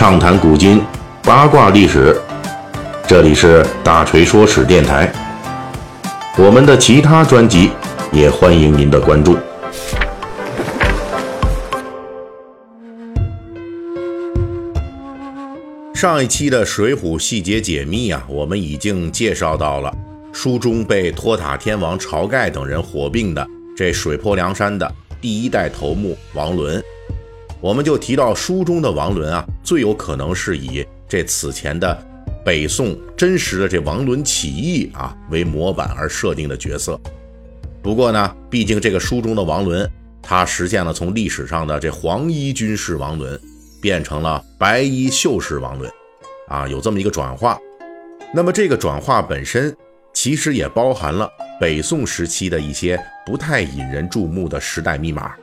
畅谈古今，八卦历史。这里是大锤说史电台。我们的其他专辑也欢迎您的关注。上一期的《水浒细节解密》啊，我们已经介绍到了书中被托塔天王晁盖等人火并的这水泊梁山的第一代头目王伦。我们就提到书中的王伦啊，最有可能是以这此前的北宋真实的这王伦起义啊为模板而设定的角色。不过呢，毕竟这个书中的王伦，他实现了从历史上的这黄衣军士王伦，变成了白衣秀士王伦，啊，有这么一个转化。那么这个转化本身，其实也包含了北宋时期的一些不太引人注目的时代密码。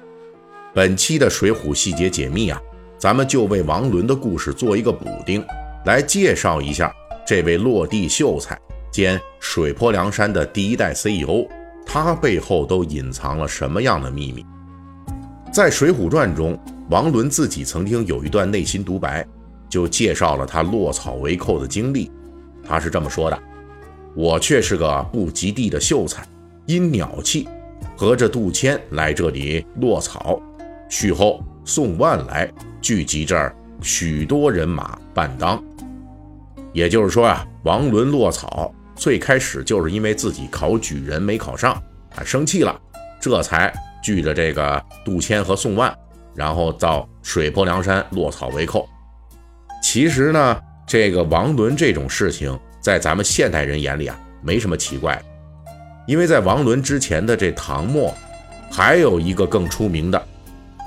本期的《水浒细节解密》啊，咱们就为王伦的故事做一个补丁，来介绍一下这位落地秀才兼水泊梁山的第一代 CEO，他背后都隐藏了什么样的秘密？在《水浒传》中，王伦自己曾经有一段内心独白，就介绍了他落草为寇的经历。他是这么说的：“我却是个不及地的秀才，因鸟气，和着杜迁来这里落草。”续后，宋万来聚集这儿许多人马伴当。也就是说啊，王伦落草最开始就是因为自己考举人没考上，啊生气了，这才聚着这个杜迁和宋万，然后到水泊梁山落草为寇。其实呢，这个王伦这种事情，在咱们现代人眼里啊，没什么奇怪，因为在王伦之前的这唐末，还有一个更出名的。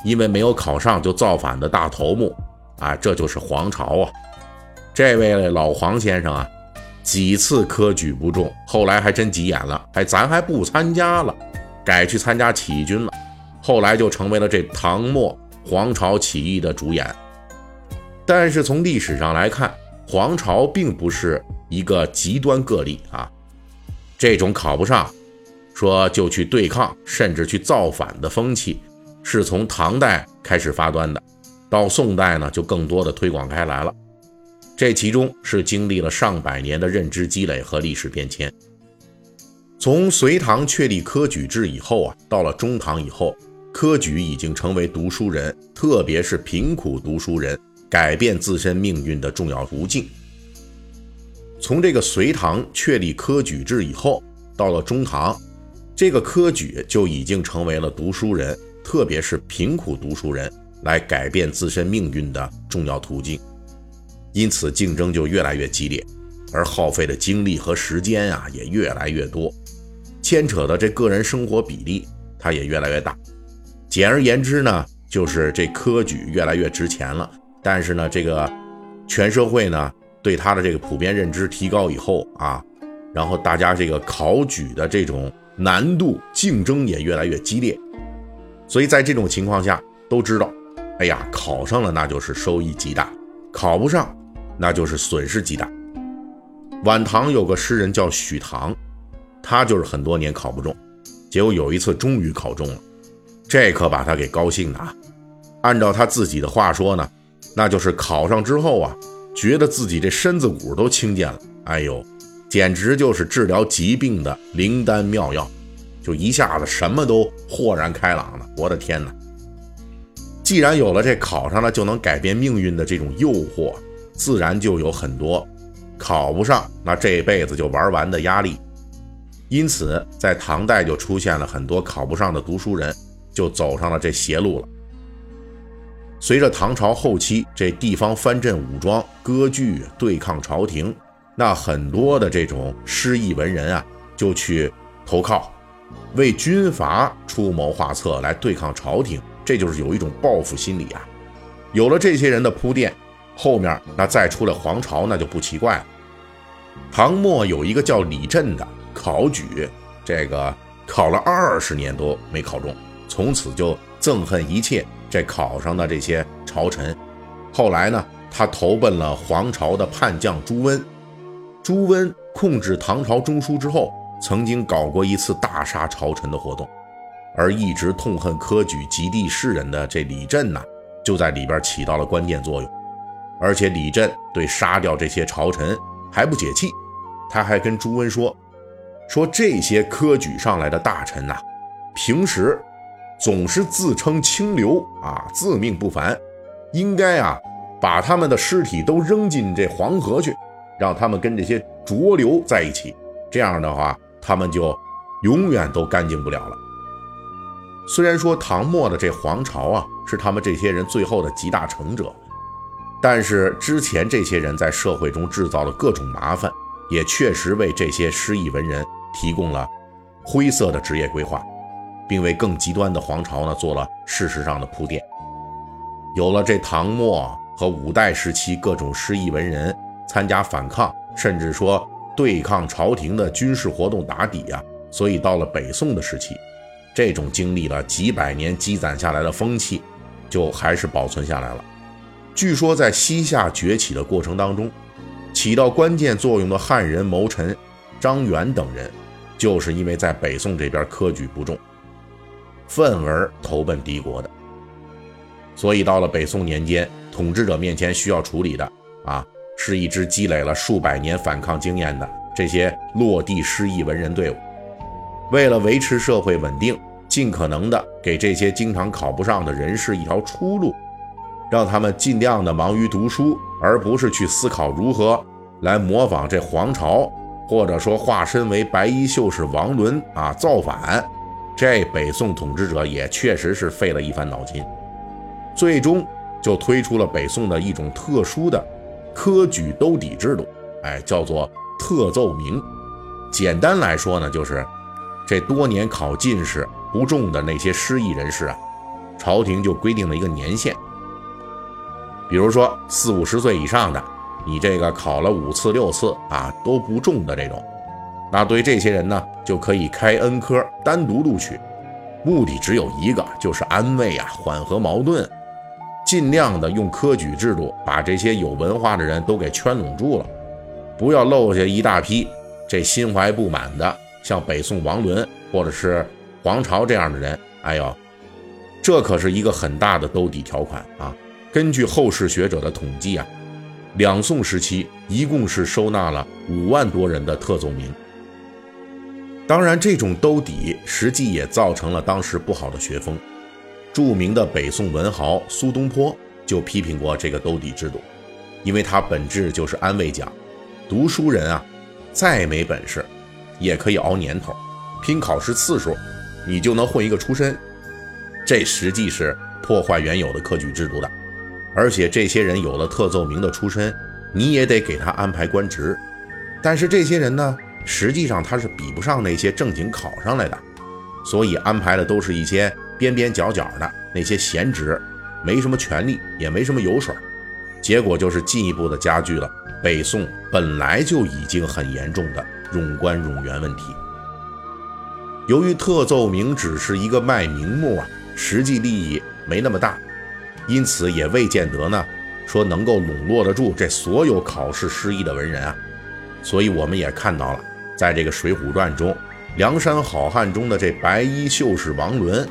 因为没有考上就造反的大头目，啊，这就是黄巢啊。这位老黄先生啊，几次科举不中，后来还真急眼了，哎，咱还不参加了，改去参加起义军了。后来就成为了这唐末黄巢起义的主演。但是从历史上来看，黄巢并不是一个极端个例啊。这种考不上，说就去对抗，甚至去造反的风气。是从唐代开始发端的，到宋代呢，就更多的推广开来了。这其中是经历了上百年的认知积累和历史变迁。从隋唐确立科举制以后啊，到了中唐以后，科举已经成为读书人，特别是贫苦读书人改变自身命运的重要途径。从这个隋唐确立科举制以后，到了中唐，这个科举就已经成为了读书人。特别是贫苦读书人来改变自身命运的重要途径，因此竞争就越来越激烈，而耗费的精力和时间啊也越来越多，牵扯的这个人生活比例它也越来越大。简而言之呢，就是这科举越来越值钱了。但是呢，这个全社会呢对他的这个普遍认知提高以后啊，然后大家这个考举的这种难度竞争也越来越激烈。所以在这种情况下，都知道，哎呀，考上了那就是收益极大，考不上那就是损失极大。晚唐有个诗人叫许唐，他就是很多年考不中，结果有一次终于考中了，这可把他给高兴的啊。按照他自己的话说呢，那就是考上之后啊，觉得自己这身子骨都轻健了，哎呦，简直就是治疗疾病的灵丹妙药。就一下子什么都豁然开朗了，我的天哪！既然有了这考上了就能改变命运的这种诱惑，自然就有很多考不上那这辈子就玩完的压力。因此，在唐代就出现了很多考不上的读书人，就走上了这邪路了。随着唐朝后期这地方藩镇武装割据对抗朝廷，那很多的这种失意文人啊，就去投靠。为军阀出谋划策来对抗朝廷，这就是有一种报复心理啊。有了这些人的铺垫，后面那再出来皇朝那就不奇怪了。唐末有一个叫李振的考举，这个考了二十年都没考中，从此就憎恨一切这考上的这些朝臣。后来呢，他投奔了皇朝的叛将朱温。朱温控制唐朝中枢之后。曾经搞过一次大杀朝臣的活动，而一直痛恨科举及第世人的这李振呢，就在里边起到了关键作用。而且李振对杀掉这些朝臣还不解气，他还跟朱温说：“说这些科举上来的大臣呐，平时总是自称清流啊，自命不凡，应该啊把他们的尸体都扔进这黄河去，让他们跟这些浊流在一起，这样的话他们就永远都干净不了了。”虽然说唐末的这皇朝啊是他们这些人最后的集大成者。但是之前这些人在社会中制造了各种麻烦，也确实为这些失意文人提供了灰色的职业规划，并为更极端的皇朝呢做了事实上的铺垫。有了这唐末和五代时期各种失意文人参加反抗，甚至说对抗朝廷的军事活动打底啊，所以到了北宋的时期，这种经历了几百年积攒下来的风气，就还是保存下来了。据说，在西夏崛起的过程当中，起到关键作用的汉人谋臣张元等人，就是因为在北宋这边科举不中，愤而投奔敌国的。所以到了北宋年间，统治者面前需要处理的啊，是一支积累了数百年反抗经验的这些落地失意文人队伍。为了维持社会稳定，尽可能的给这些经常考不上的人士一条出路。让他们尽量的忙于读书，而不是去思考如何来模仿这皇朝，或者说化身为白衣秀士王伦啊造反。这北宋统治者也确实是费了一番脑筋，最终就推出了北宋的一种特殊的科举兜底制度，哎，叫做特奏明。简单来说呢，就是这多年考进士不中的那些失意人士啊，朝廷就规定了一个年限。比如说四五十岁以上的，你这个考了五次六次啊都不中的这种，那对这些人呢，就可以开恩科单独录取，目的只有一个，就是安慰啊，缓和矛盾，尽量的用科举制度把这些有文化的人都给圈拢住了，不要漏下一大批这心怀不满的，像北宋王伦或者是黄巢这样的人。哎呦，这可是一个很大的兜底条款啊！根据后世学者的统计啊，两宋时期一共是收纳了五万多人的特奏名。当然，这种兜底实际也造成了当时不好的学风。著名的北宋文豪苏东坡就批评过这个兜底制度，因为它本质就是安慰奖。读书人啊，再没本事，也可以熬年头，拼考试次数，你就能混一个出身。这实际是破坏原有的科举制度的。而且这些人有了特奏名的出身，你也得给他安排官职。但是这些人呢，实际上他是比不上那些正经考上来的，所以安排的都是一些边边角角的那些闲职，没什么权利，也没什么油水。结果就是进一步的加剧了北宋本来就已经很严重的冗官冗员问题。由于特奏明只是一个卖名目啊，实际利益没那么大。因此也未见得呢，说能够笼络得住这所有考试失意的文人啊。所以我们也看到了，在这个《水浒传》中，梁山好汉中的这白衣秀士王伦，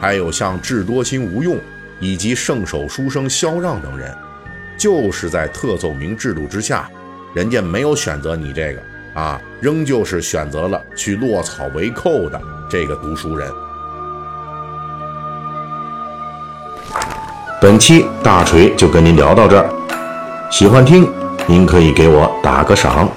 还有像智多星吴用以及圣手书生萧让等人，就是在特奏明制度之下，人家没有选择你这个啊，仍旧是选择了去落草为寇的这个读书人。本期大锤就跟您聊到这儿，喜欢听您可以给我打个赏。